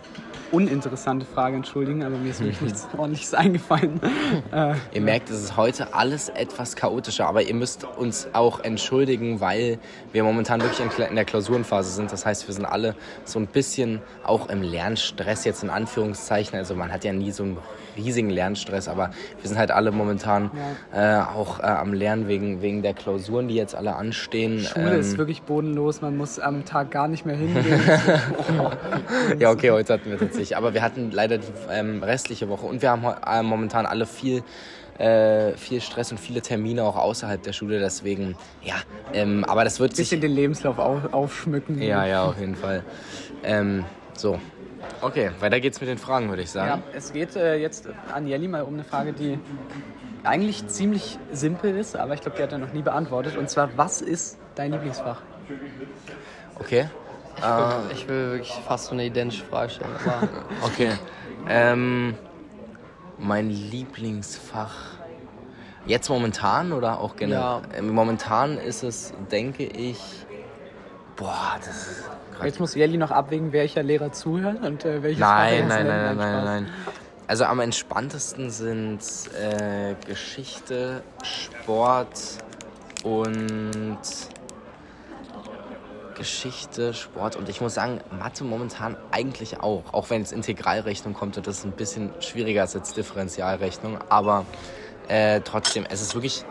uninteressante Frage entschuldigen, aber mir ist wirklich nichts ordentliches eingefallen. äh, Ihr merkt, es ist heute alles etwas chaotischer, aber ihr müsst uns auch entschuldigen, weil wir momentan wirklich in der Klausurenphase sind. Das heißt, wir sind alle so ein bisschen auch im Lernstress jetzt in Anführungszeichen. Also man hat ja nie so einen riesigen Lernstress, aber wir sind halt alle momentan äh, auch äh, am Lernen wegen, wegen der Klausuren, die jetzt alle anstehen. Schule Ähm, ist wirklich bodenlos, man muss am Tag gar nicht mehr hingehen. Ja, okay, heute hatten wir tatsächlich. Aber wir hatten leider die ähm, restliche Woche und wir haben äh, momentan alle viel, äh, viel Stress und viele Termine auch außerhalb der Schule. Deswegen, ja, ähm, aber das wird sich. bisschen den Lebenslauf auf, aufschmücken. Ja, ja, auf jeden Fall. Ähm, so. Okay, weiter geht's mit den Fragen, würde ich Ja, sagen. es geht äh, jetzt an Jelly mal um eine Frage, die eigentlich ziemlich simpel ist, aber ich glaube, die hat er noch nie beantwortet. Und zwar, was ist dein Lieblingsfach? Okay. Ich will wirklich fast so eine identische Frage stellen. Aber Okay. Ähm, Mein Lieblingsfach. Jetzt momentan oder auch generell? Ja. Ähm, Momentan ist es, denke ich. Boah, das ist. Grad- Jetzt muss Jelly noch abwägen, welcher Lehrer zuhört und äh, welches Nein, nein, nein, nein, nein, nein. Also am entspanntesten sind äh, Geschichte, Sport und Geschichte, Sport und ich muss sagen, Mathe momentan eigentlich auch. Auch wenn jetzt Integralrechnung kommt und das ist ein bisschen schwieriger als jetzt Differentialrechnung. Aber äh, trotzdem, es ist wirklich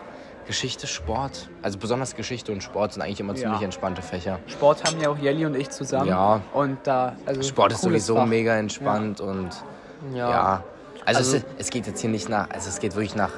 Geschichte, Sport. Also besonders Geschichte und Sport sind eigentlich immer Ja. ziemlich entspannte Fächer. Sport haben ja auch Jelly und ich zusammen. Ja. Und da, also Sport ist sowieso Fach. mega entspannt und Ja. ja. Also, Also- es, es geht jetzt hier nicht nach, also es geht wirklich nach,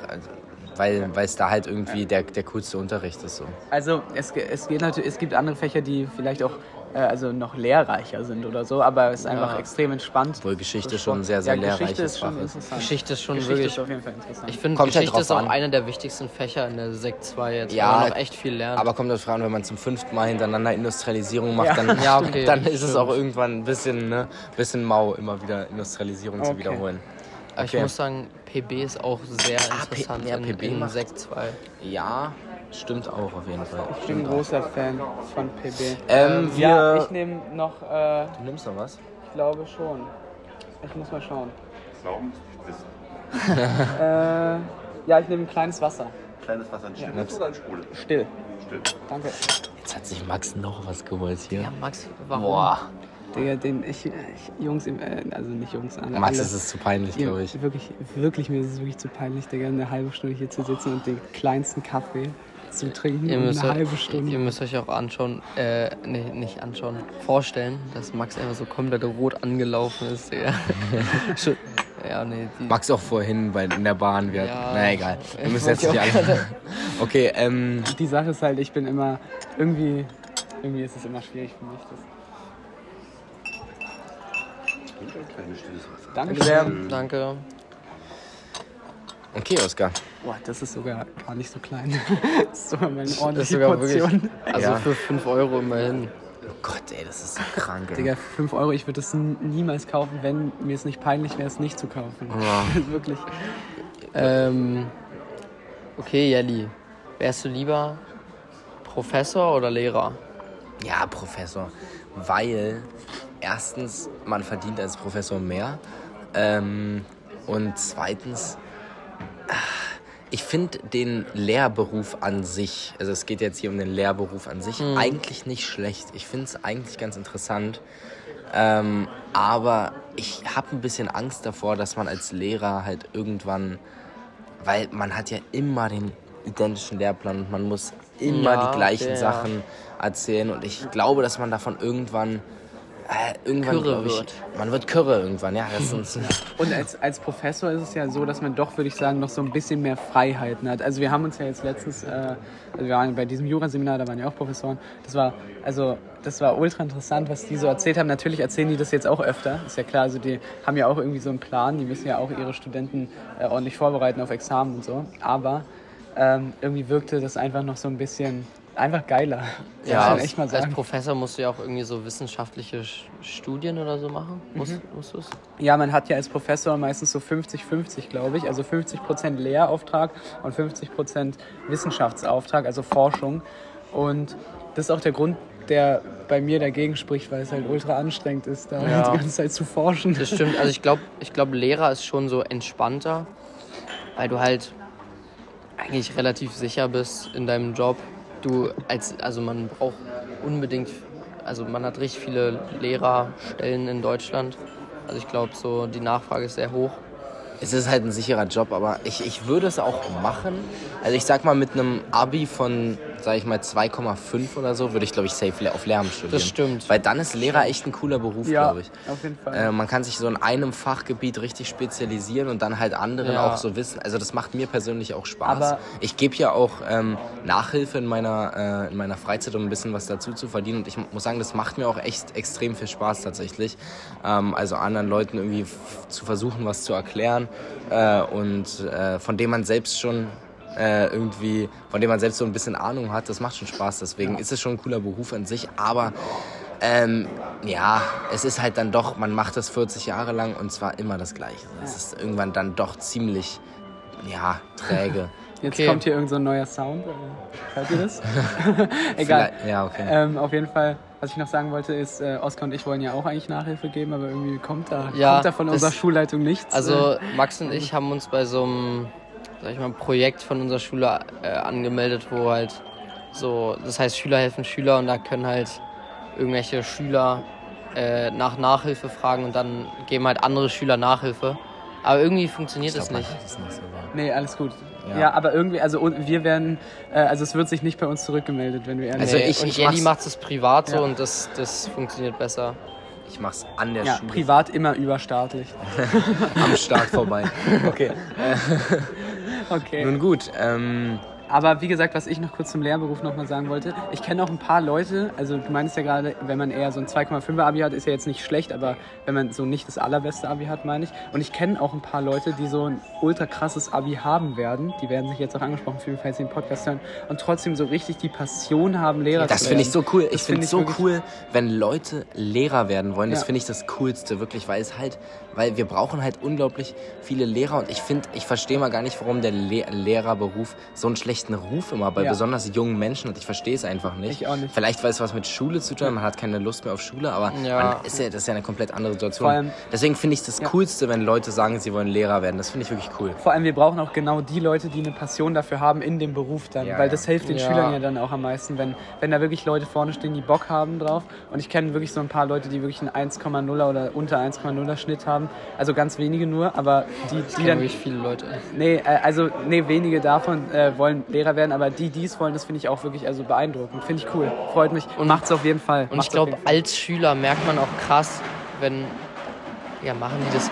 weil, es da halt irgendwie der, der coolste Unterricht ist so. Also es, es geht natürlich, es gibt andere Fächer, die vielleicht auch also noch lehrreicher sind oder so, aber es ist einfach extrem entspannt. Obwohl Geschichte schon sehr, sehr ja, Geschichte lehrreiches ist schon Fach ist. interessant. Geschichte ist schon Geschichte wirklich. ist auf jeden Fall interessant. Ich finde, halt Geschichte ist drauf auch an. einer der wichtigsten Fächer in der Sekt 2 jetzt, Ja, man noch echt viel lernt. Aber kommt das an, wenn man zum fünften Mal hintereinander Industrialisierung macht, Ja. dann, Ja, okay, dann ist es stimmt. auch irgendwann ein bisschen, ne, bisschen mau, immer wieder Industrialisierung zu Okay. wiederholen. Aber ich muss sagen, PB ist auch sehr Ah, P- interessant ja, PB in Sekt 2. Ja, stimmt auch auf jeden Fall. ich bin ein großer Fan von PB. Ähm, ja, wir- ich nehme noch, äh, Du nimmst noch was? ich glaube schon. Ich muss mal schauen. Glauben, Äh, ja, ich nehme ein kleines Wasser. kleines Wasser ein stilles oder ein Sprudel? Still. Still. Danke. Jetzt hat sich Max noch was geholt hier. Ja, Max, warum? Boah, Digga, den ich, ich Jungs, im- äh, also nicht Jungs, alle. Max alle, ist es zu peinlich, glaube ich. Wirklich, wirklich, mir ist es wirklich zu peinlich, Digga, eine halbe Stunde hier zu sitzen und den kleinsten Kaffee zu trinken. Ihr müsst, eine halbe euch, Stunde. ihr müsst euch auch anschauen, äh, nee, nicht anschauen, vorstellen, dass Max einfach so komplett rot angelaufen ist. Schon- ja, nee, die, Max auch vorhin bei, in der Bahn. Wir, Ja. na egal. Wir müssen jetzt nicht alle. Okay, ähm, Die Sache ist halt, ich bin immer irgendwie, irgendwie ist es immer schwierig für mich. Das. Danke sehr. danke. Okay, Oskar. Boah, das ist sogar gar nicht so klein. das ist sogar meine ordentliche Portion. wirklich, also Ja. für 5 Euro immerhin. Oh Gott, ey, das ist so krank. ey. Digga, für 5 Euro, ich würde das niemals kaufen, wenn mir es nicht peinlich wäre, es nicht zu kaufen. Ja. Wirklich. Ähm, okay, Jelly, wärst du lieber Professor oder Lehrer? Ja, Professor. Weil erstens, man verdient als Professor mehr. Ähm, und zweitens, ich finde den Lehrberuf an sich, also es geht jetzt hier um den Lehrberuf an sich, eigentlich nicht schlecht. Ich finde es eigentlich ganz interessant. Ähm, aber ich habe ein bisschen Angst davor, dass man als Lehrer halt irgendwann, weil man hat ja immer den identischen Lehrplan und man muss immer Ja, die gleichen ja. Sachen erzählen und ich glaube, dass man davon irgendwann äh, irgendwann Kürre ich, wird. Man wird Kürre irgendwann, ja. Das ist, Und als, als Professor ist es ja so, dass man doch, würde ich sagen, noch so ein bisschen mehr Freiheiten hat. Also wir haben uns ja jetzt letztens, äh, also wir waren bei diesem Juraseminar, da waren ja auch Professoren. Das war, also das war ultra interessant, was die so erzählt haben. Natürlich erzählen die das jetzt auch öfter, ist ja klar. Also die haben ja auch irgendwie so einen Plan, die müssen ja auch ihre Studenten äh, ordentlich vorbereiten auf Examen und so. Aber ähm, irgendwie wirkte das einfach noch so ein bisschen, einfach geiler. Ja, man echt mal als sagen. Professor musst du ja auch irgendwie so wissenschaftliche Sch- Studien oder so machen. Musst, musst du es? Ja, man hat ja als Professor meistens so 50-50, glaube ich. Also 50% Lehrauftrag und 50% Wissenschaftsauftrag, also Forschung. Und das ist auch der Grund, der bei mir dagegen spricht, weil es halt ultra anstrengend ist, da Ja. die ganze Zeit zu forschen. Das stimmt. Also ich glaube, ich glaub, Lehrer ist schon so entspannter, weil du halt eigentlich relativ sicher bist in deinem Job. Du als, also man braucht unbedingt, also man hat richtig viele Lehrerstellen in Deutschland. Also ich glaube, so die Nachfrage ist sehr hoch. es ist halt ein sicherer Job, aber ich, ich würde es auch machen. Also ich sag mal, mit einem Abi von, sag ich mal, 2,5 oder so, würde ich, glaube ich, safe auf Lehramt studieren. Das stimmt. Weil dann ist Lehrer echt ein cooler Beruf, ja, glaube ich. auf jeden Fall. Äh, man kann sich so in einem Fachgebiet richtig spezialisieren und dann halt anderen Ja. auch so wissen. Also das macht mir persönlich auch Spaß. Aber- ich gebe ja auch ähm, Nachhilfe in meiner, äh, in meiner Freizeit, um ein bisschen was dazu zu verdienen. Und ich muss sagen, das macht mir auch echt extrem viel Spaß tatsächlich. Ähm, also anderen Leuten irgendwie zu versuchen, was zu erklären äh, und äh, von dem man selbst schon äh, irgendwie, von dem man selbst so ein bisschen Ahnung hat, das macht schon Spaß. Deswegen ist es schon ein cooler Beruf an sich. Aber Ähm, ja, es ist halt dann doch, man macht das 40 Jahre lang und zwar immer das Gleiche. Es ist irgendwann dann doch ziemlich, ja, träge. Jetzt Okay. kommt hier irgend so ein neuer Sound. äh, Hört ihr das? Egal. Ja, okay. Ähm, auf jeden Fall, was ich noch sagen wollte, ist, äh, Oskar und ich wollen ja auch eigentlich Nachhilfe geben, aber irgendwie kommt da, Ja, kommt da von unserer Schulleitung nichts. Also Max und ich haben uns bei so einem, sag ich mal, Projekt von unserer Schule äh, angemeldet, wo halt so, das heißt Schüler helfen Schüler und da können halt irgendwelche Schüler äh, nach Nachhilfe fragen und dann geben halt andere Schüler Nachhilfe. Aber irgendwie funktioniert Ich das glaub, nicht. das nicht so. Nee, alles gut. Ja. Ja. aber irgendwie, also wir werden, äh, also es wird sich nicht bei uns zurückgemeldet, wenn wir ehrlich Also Nee, ich- ich mach's- macht es privat so Ja. und das, das funktioniert besser. Ich mach's an der Ja, Schule privat immer überstaatlich. am Start vorbei. Okay. Okay. Nun gut, ähm, Aber wie gesagt, was ich noch kurz zum Lehrberuf nochmal sagen wollte, ich kenne auch ein paar Leute, also du meinst ja gerade, wenn man eher so ein 2,5er Abi hat, ist ja jetzt nicht schlecht, aber wenn man so nicht das allerbeste Abi hat, meine ich. Und ich kenne auch ein paar Leute, die so ein ultra krasses Abi haben werden, die werden sich jetzt auch angesprochen fühlen, falls sie den Podcast hören, und trotzdem so richtig die Passion haben, Lehrer das zu finde ich werden. so cool. Das Ich finde find es so wirklich- cool, wenn Leute Lehrer werden wollen. Das Ja. finde ich das Coolste, wirklich, weil es halt, weil wir brauchen halt unglaublich viele Lehrer und ich finde, ich verstehe mal gar nicht, warum der Le Lehrerberuf so einen schlechten Ruf immer bei Ja. besonders jungen Menschen hat. Ich verstehe es einfach nicht. Ich auch nicht. Vielleicht, weil es was mit Schule zu tun hat, man hat keine Lust mehr auf Schule, aber Ja. man ist ja, das ist ja eine komplett andere Situation. Allem- Deswegen finde ich es das Ja. Coolste, wenn Leute sagen, sie wollen Lehrer werden. Das finde ich wirklich cool. Vor allem, wir brauchen auch genau die Leute, die eine Passion dafür haben in dem Beruf dann. Ja, weil ja. das hilft den Ja. Schülern ja dann auch am meisten, wenn, wenn da wirklich Leute vorne stehen, die Bock haben drauf. Und ich kenne wirklich so ein paar Leute, die wirklich einen 1,0er oder unter 1,0er Schnitt haben. Also ganz wenige nur, aber die, die Die dann. wirklich viele Leute. Nee, äh, also nee, wenige davon äh, wollen Lehrer werden, aber die, die es wollen, das finde ich auch wirklich also beeindruckend. Finde ich cool. Freut mich. Und macht's auf jeden Fall. Und ich Macht's glaube, als Schüler merkt man auch krass, wenn. Ja, machen die das,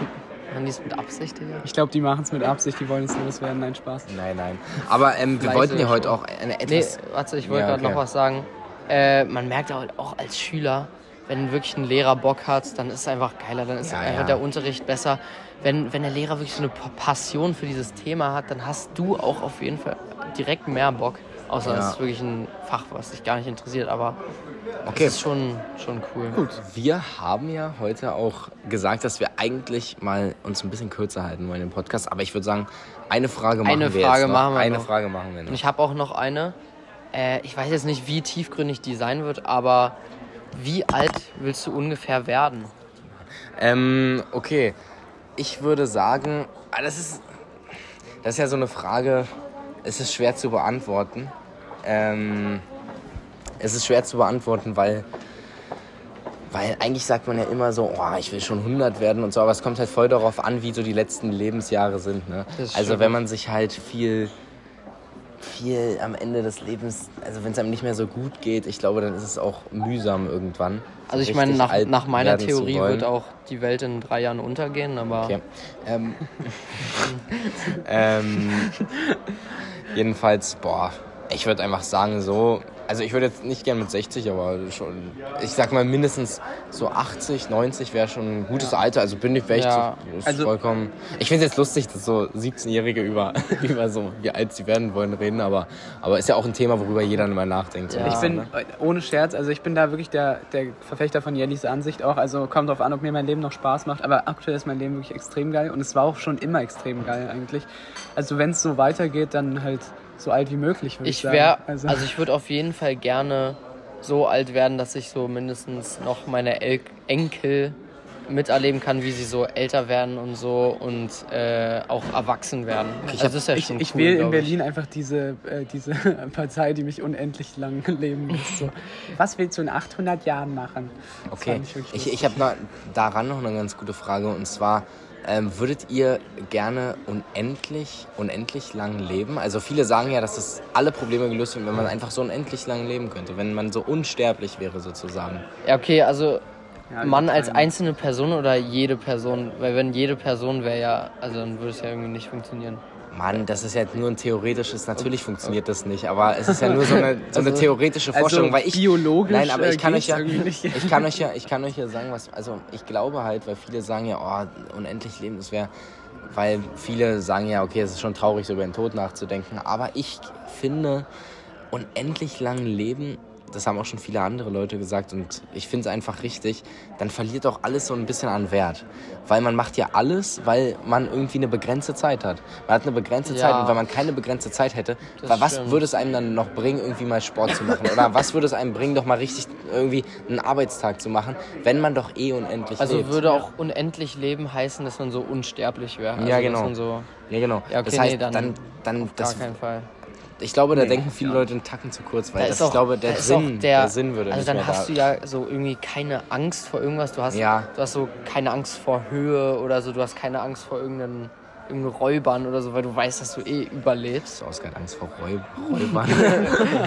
machen die das mit Absicht, Digga? Ich glaube, die machen es mit Absicht, die wollen es loswerden. Nein, Spaß. Nein, nein. Aber ähm, wir wollten ja heute auch eine Nee, etwas. warte, ich wollte Ja, gerade okay. noch was sagen. Äh, man merkt halt auch als Schüler, wenn wirklich ein Lehrer Bock hat, dann ist es einfach geiler, dann ist Ja, einfach ja. der Unterricht besser. Wenn, wenn der Lehrer wirklich so eine Pa- Passion für dieses Thema hat, dann hast du auch auf jeden Fall direkt mehr Bock. Außer Ja. es ist wirklich ein Fach, was dich gar nicht interessiert, aber Okay. das ist schon, schon cool. Gut, wir haben ja heute auch gesagt, dass wir eigentlich mal uns ein bisschen kürzer halten wollen im Podcast. Aber ich würde sagen, eine Frage machen Eine wir Frage jetzt noch. machen wir eine noch. Frage machen wir Und noch. ich habe auch noch eine. Äh, ich weiß jetzt nicht, wie tiefgründig die sein wird, aber wie alt willst du ungefähr werden? Ähm, okay. Ich würde sagen, ah, das ist, das ist ja so eine Frage, es ist schwer zu beantworten. Ähm, es ist schwer zu beantworten, weil, weil eigentlich sagt man ja immer so, oh, ich will schon 100 werden und so, aber es kommt halt voll darauf an, wie so die letzten Lebensjahre sind. Ne? Also wenn man sich halt viel, viel am Ende des Lebens, also wenn es einem nicht mehr so gut geht, ich glaube, dann ist es auch mühsam irgendwann. so Also ich meine, nach, nach meiner Theorie wird auch die Welt in drei Jahren untergehen, aber Okay. Ähm, ähm, jedenfalls, boah, ich würde einfach sagen, so, also ich würde jetzt nicht gern mit 60, aber schon, ich sag mal mindestens so 80, 90 wäre schon ein gutes Alter. Also bin ich, ich Ja. ist Also- vollkommen. Ich finde es jetzt lustig, dass so 17-Jährige über, über so, wie alt sie werden wollen, reden, aber, aber ist ja auch ein Thema, worüber jeder immer nachdenkt. so Ja. Ich bin, ne? ohne Scherz, also ich bin da wirklich der, der Verfechter von Jellis Ansicht auch. Also kommt drauf an, ob mir mein Leben noch Spaß macht. Aber aktuell ist mein Leben wirklich extrem geil und es war auch schon immer extrem geil eigentlich. Also wenn es so weitergeht, dann halt so alt wie möglich, würde ich, ich sagen. wäre, also, also ich würde auf jeden Fall gerne so alt werden, dass ich so mindestens noch meine El Enkel miterleben kann, wie sie so älter werden und so und äh, auch erwachsen werden. also das ist ja ich, schon ich cool, wähle in glaub ich. Berlin einfach diese, äh, diese Partei, die mich unendlich lang leben lässt. So. Was willst du in 800 Jahren machen? Das Okay, ich ich, ich habe noch daran noch eine ganz gute Frage und zwar ähm, würdet ihr gerne unendlich, unendlich lang leben? Also viele sagen ja, dass das alle Probleme gelöst werden, wenn man einfach so unendlich lang leben könnte, wenn man so unsterblich wäre sozusagen. Ja, okay, also Ja, Mann als einzelne Person oder jede Person? Weil wenn jede Person wäre ja, also dann würde es ja irgendwie nicht funktionieren. Mann, das ist ja nur ein theoretisches, natürlich funktioniert das nicht, aber es ist ja nur so eine, so eine Also- theoretische Vorstellung, weil ich biologisch, Nein, aber äh, ich kann euch ja ich kann euch ja ich kann euch ja sagen, was also ich glaube halt, weil viele sagen ja, oh, unendlich leben, das wäre weil viele sagen ja, okay, es ist schon traurig so über den Tod nachzudenken, aber ich finde unendlich lang leben das haben auch schon viele andere Leute gesagt und ich finde es einfach richtig, dann verliert auch alles so ein bisschen an Wert. Weil man macht ja alles, weil man irgendwie eine begrenzte Zeit hat. Man hat eine begrenzte Ja. Zeit und wenn man keine begrenzte Zeit hätte, was stimmt. würde es einem dann noch bringen, irgendwie mal Sport zu machen? Oder was würde es einem bringen, doch mal richtig irgendwie einen Arbeitstag zu machen, wenn man doch eh unendlich Also lebt? würde auch unendlich leben heißen, dass man so unsterblich wäre. Also, Ja, genau. so, Ja, genau. Ja, okay, das heißt, nee, dann dann, dann, gar das, keinen Fall. Ich glaube, da denken viele Leute einen Tacken zu kurz, weil Da das, ist auch, ich glaube, der da ist Sinn, der, der Sinn würde Also nicht dann mehr hast da. du ja so irgendwie keine Angst vor irgendwas. Du hast, Ja. du hast so keine Angst vor Höhe oder so. Du hast keine Angst vor irgendeinen, irgendeinen Räubern oder so, weil du weißt, dass du eh überlebst. Oscar hat Angst vor Räub Räubern.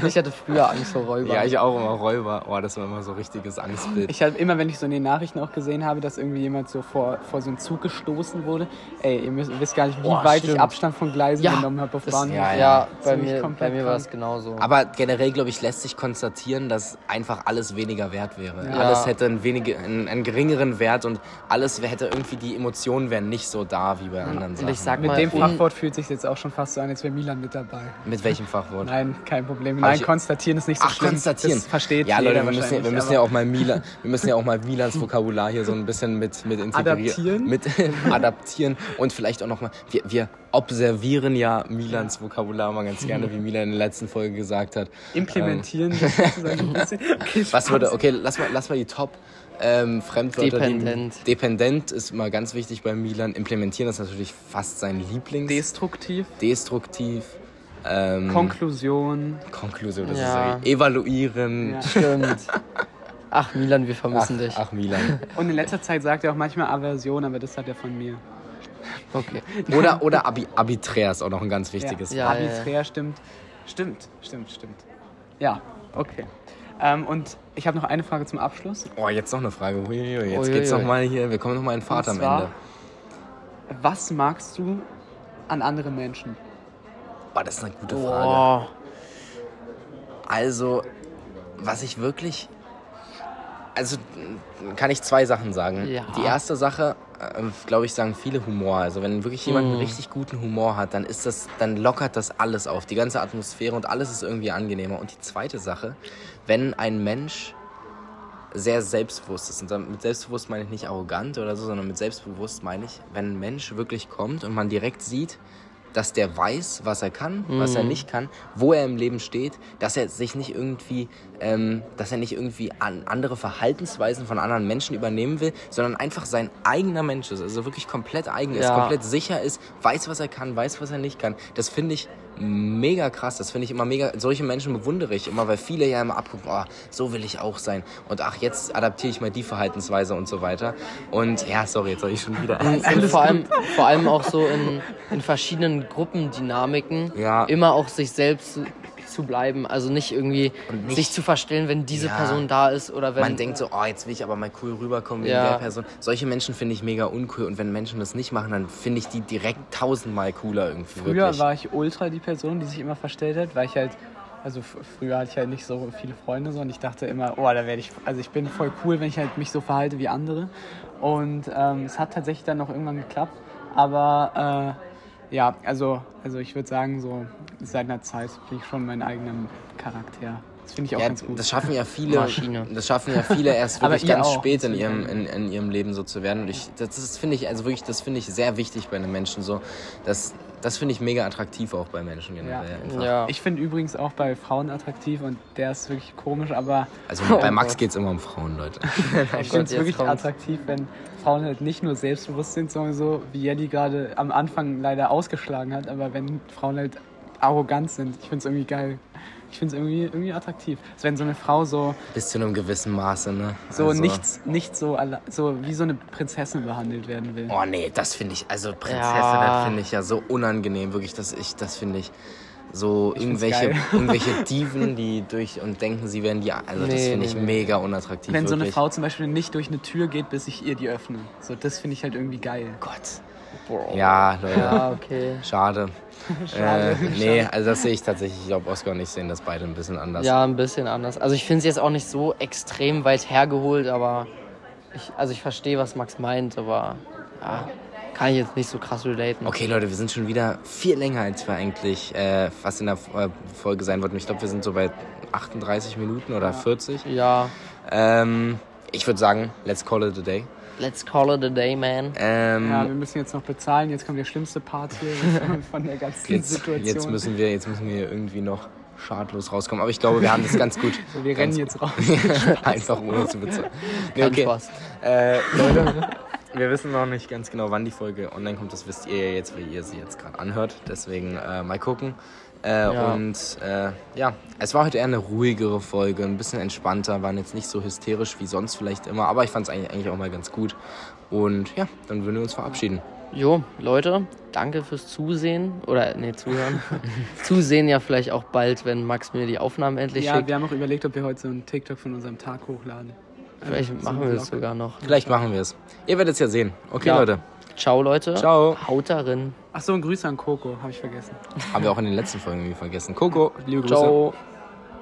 ich hatte früher Angst vor Räubern. ja, ich auch immer Räuber. Oh, das war immer so ein richtiges Angstbild. Ich habe immer, wenn ich so in den Nachrichten auch gesehen habe, dass irgendwie jemand so vor, vor so einen Zug gestoßen wurde. Ey, ihr müsst, wisst gar nicht, wie Boah, weit ich stimmt. Abstand von Gleisen Ja, genommen habe auf das, Bahnhöfen. ja, Ja, ja, bei mir, bei mir war es genauso. Aber generell, glaube ich, lässt sich konstatieren, dass einfach alles weniger wert wäre. Ja. Alles hätte einen, wenige, einen, einen geringeren Wert und alles hätte irgendwie, die Emotionen wären nicht so da wie bei anderen Sachen. Ich sag Mit mal, dem Fachwort fühlt sich jetzt auch schon fast so an, als wäre Milan mit dabei. Mit welchem Fachwort? Nein, kein Problem. Nein, ich- konstatieren ist nicht so Ach, schlimm. konstatieren. Das versteht ja, Leute, wir müssen, wir müssen ja auch mal Milan, wir müssen ja auch mal Milans Vokabular hier so ein bisschen mit, mit integrieren. Adaptieren? Mit adaptieren und vielleicht auch nochmal, wir, wir observieren ja Milans Vokabular mal ganz gerne, wie Milan in der letzten Folge gesagt hat. Implementieren das sozusagen ein bisschen. Okay, Was würde, okay, lass mal, lass mal die Top ähm, Fremdwörter. Dependent. Die, dependent ist mal ganz wichtig bei Milan. Implementieren ist natürlich fast sein Lieblings. Destruktiv. Destruktiv. Ähm, Konklusion. Konklusion, das Ja. ist evaluieren. Ja. Stimmt. Ach, Milan, wir Ach, vermissen dich. ach, Milan. Und in letzter Zeit sagt er auch manchmal Aversion, aber das hat er von mir. Okay. Oder, oder Abi, arbiträr ist auch noch ein ganz wichtiges Ja. Wort. Arbiträr stimmt. Stimmt, stimmt, stimmt. Ja, okay. Ähm, und ich habe noch eine Frage zum Abschluss. Oh, jetzt noch eine Frage. Huiuiui, Jetzt Uiuiui. geht's noch mal hier. Wir kommen noch mal in Fahrt am Ende. Was magst du an anderen Menschen? Boah, das ist eine gute Frage. Boah. Also, was ich wirklich. Also kann ich zwei Sachen sagen. Ja. Die erste Sache, äh, glaube ich, sagen viele Humor. Also wenn wirklich jemand einen richtig guten Humor hat, dann ist das, dann lockert das alles auf, die ganze Atmosphäre und alles ist irgendwie angenehmer. Und die zweite Sache, wenn ein Mensch sehr selbstbewusst ist. Und mit selbstbewusst meine ich nicht arrogant oder so, sondern mit selbstbewusst meine ich, wenn ein Mensch wirklich kommt und man direkt sieht, dass der weiß, was er kann, was er nicht kann, wo er im Leben steht, dass er sich nicht irgendwie, ähm, dass er nicht irgendwie an andere Verhaltensweisen von anderen Menschen übernehmen will, sondern einfach sein eigener Mensch ist, also wirklich komplett eigen ist, Ja. komplett sicher ist, weiß, was er kann, weiß, was er nicht kann. Das finde ich mega krass. Das finde ich immer mega. Solche Menschen bewundere ich immer, weil viele ja immer abgucken, oh, so will ich auch sein. Und ach, jetzt adaptiere ich mal die Verhaltensweise und so weiter. Und ja, sorry, jetzt soll ich schon wieder. Und vor allem, vor allem auch so in, in verschiedenen Gruppendynamiken Ja. immer auch sich selbst zu, bleiben. Also nicht irgendwie nicht- sich zu verstellen, wenn diese Ja. Person da ist oder wenn. Man denkt so, oh, jetzt will ich aber mal cool rüberkommen wegen Ja. der Person. Solche Menschen finde ich mega uncool. Und wenn Menschen das nicht machen, dann finde ich die direkt tausendmal cooler irgendwie. Früher wirklich. war ich ultra die Person, die sich immer verstellt hat, weil ich halt, also früher hatte ich halt nicht so viele Freunde so und ich dachte immer, oh, da werde ich, also ich bin voll cool, wenn ich halt mich so verhalte wie andere. Und ähm, es hat tatsächlich dann noch irgendwann geklappt, aber äh, ja, also, also ich würde sagen, so seit einer Zeit bin ich schon mein eigener Charakter. Das finde ich auch Ja, ganz gut. das schaffen ja viele. Maschine. Das schaffen ja viele erst wirklich ganz auch, spät in ihrem, in, in ihrem Leben so zu werden. Und ich, das ist, finde ich, also wirklich, das finde ich sehr wichtig bei einem Menschen so. Das, das finde ich mega attraktiv auch bei Menschen generell. einfach. ja. Ich finde übrigens auch bei Frauen attraktiv und der ist wirklich komisch, aber Also Oh bei Max Gott. geht es immer um Frauen, Leute. ich finde Gott, es wirklich kommt's. attraktiv, wenn Frauen halt nicht nur selbstbewusst sind, sondern so, wie Jelly gerade am Anfang leider ausgeschlagen hat, aber wenn Frauen halt arrogant sind. Ich finde es irgendwie geil. Ich finde es irgendwie, irgendwie attraktiv. Also wenn so eine Frau so, Bis zu einem gewissen Maße, ne? so also, nichts, nicht so, alle- so wie so eine Prinzessin behandelt werden will. Oh nee, das finde ich, also Prinzessin, Ja. das finde ich ja so unangenehm, wirklich, dass ich, das finde ich so Ich irgendwelche, irgendwelche Diven, die durch und denken, sie wären die, also das Nee, finde ich nee, mega unattraktiv. Wenn so eine wirklich. Frau zum Beispiel nicht durch eine Tür geht, bis ich ihr die öffne. So, das finde ich halt irgendwie geil. Gott. Boah. Ja, Leute. Ja, okay. Schade. Schade. Äh, nee, also das sehe ich tatsächlich. Ich glaube, Oscar und ich sehen das beide ein bisschen anders. Ja, ein bisschen anders. Also ich finde es jetzt auch nicht so extrem weit hergeholt, aber ich, also ich verstehe, was Max meint, aber ja. kann ich jetzt nicht so krass relaten. Okay, Leute, wir sind schon wieder viel länger, als wir eigentlich äh, fast in der äh, Folge sein wollten. Ich glaube, wir sind so bei 38 Minuten oder 40. Ja, Ähm, ich würde sagen, let's call it a day. Let's call it a day, man. Ähm, Ja, wir müssen jetzt noch bezahlen. Jetzt kommt der schlimmste Part hier von der ganzen jetzt, Situation. jetzt, müssen wir, jetzt müssen wir irgendwie noch schadlos rauskommen. Aber ich glaube, wir haben das ganz gut. So, wir rennen ganz jetzt raus. Einfach ohne zu bezahlen. Nee, okay. Spaß. Äh, Leute, wir wissen noch nicht ganz genau, wann die Folge online kommt. Das wisst ihr ja jetzt, weil ihr sie jetzt gerade anhört. Deswegen äh, mal gucken. Äh, Ja. Und äh, ja, es war heute eher eine ruhigere Folge, ein bisschen entspannter, waren jetzt nicht so hysterisch wie sonst vielleicht immer, aber ich fand es eigentlich, eigentlich auch mal ganz gut. Und ja, dann würden wir uns verabschieden. Jo, Leute, danke fürs Zusehen. Oder, nee, zuhören. Zusehen ja vielleicht auch bald, wenn Max mir die Aufnahmen endlich Ja, schickt. wir haben auch überlegt, ob wir heute so einen TikTok von unserem Tag hochladen. Vielleicht So machen wir Vlog. sogar noch. Vielleicht machen wir es. Ihr werdet es ja sehen. Okay, Ja. Leute. Ciao, Leute. Ciao. Haut darin. Ach so, ein Grüße an Coco, habe ich vergessen. Haben wir auch in den letzten Folgen irgendwie vergessen. Coco, liebe Grüße. Ciao.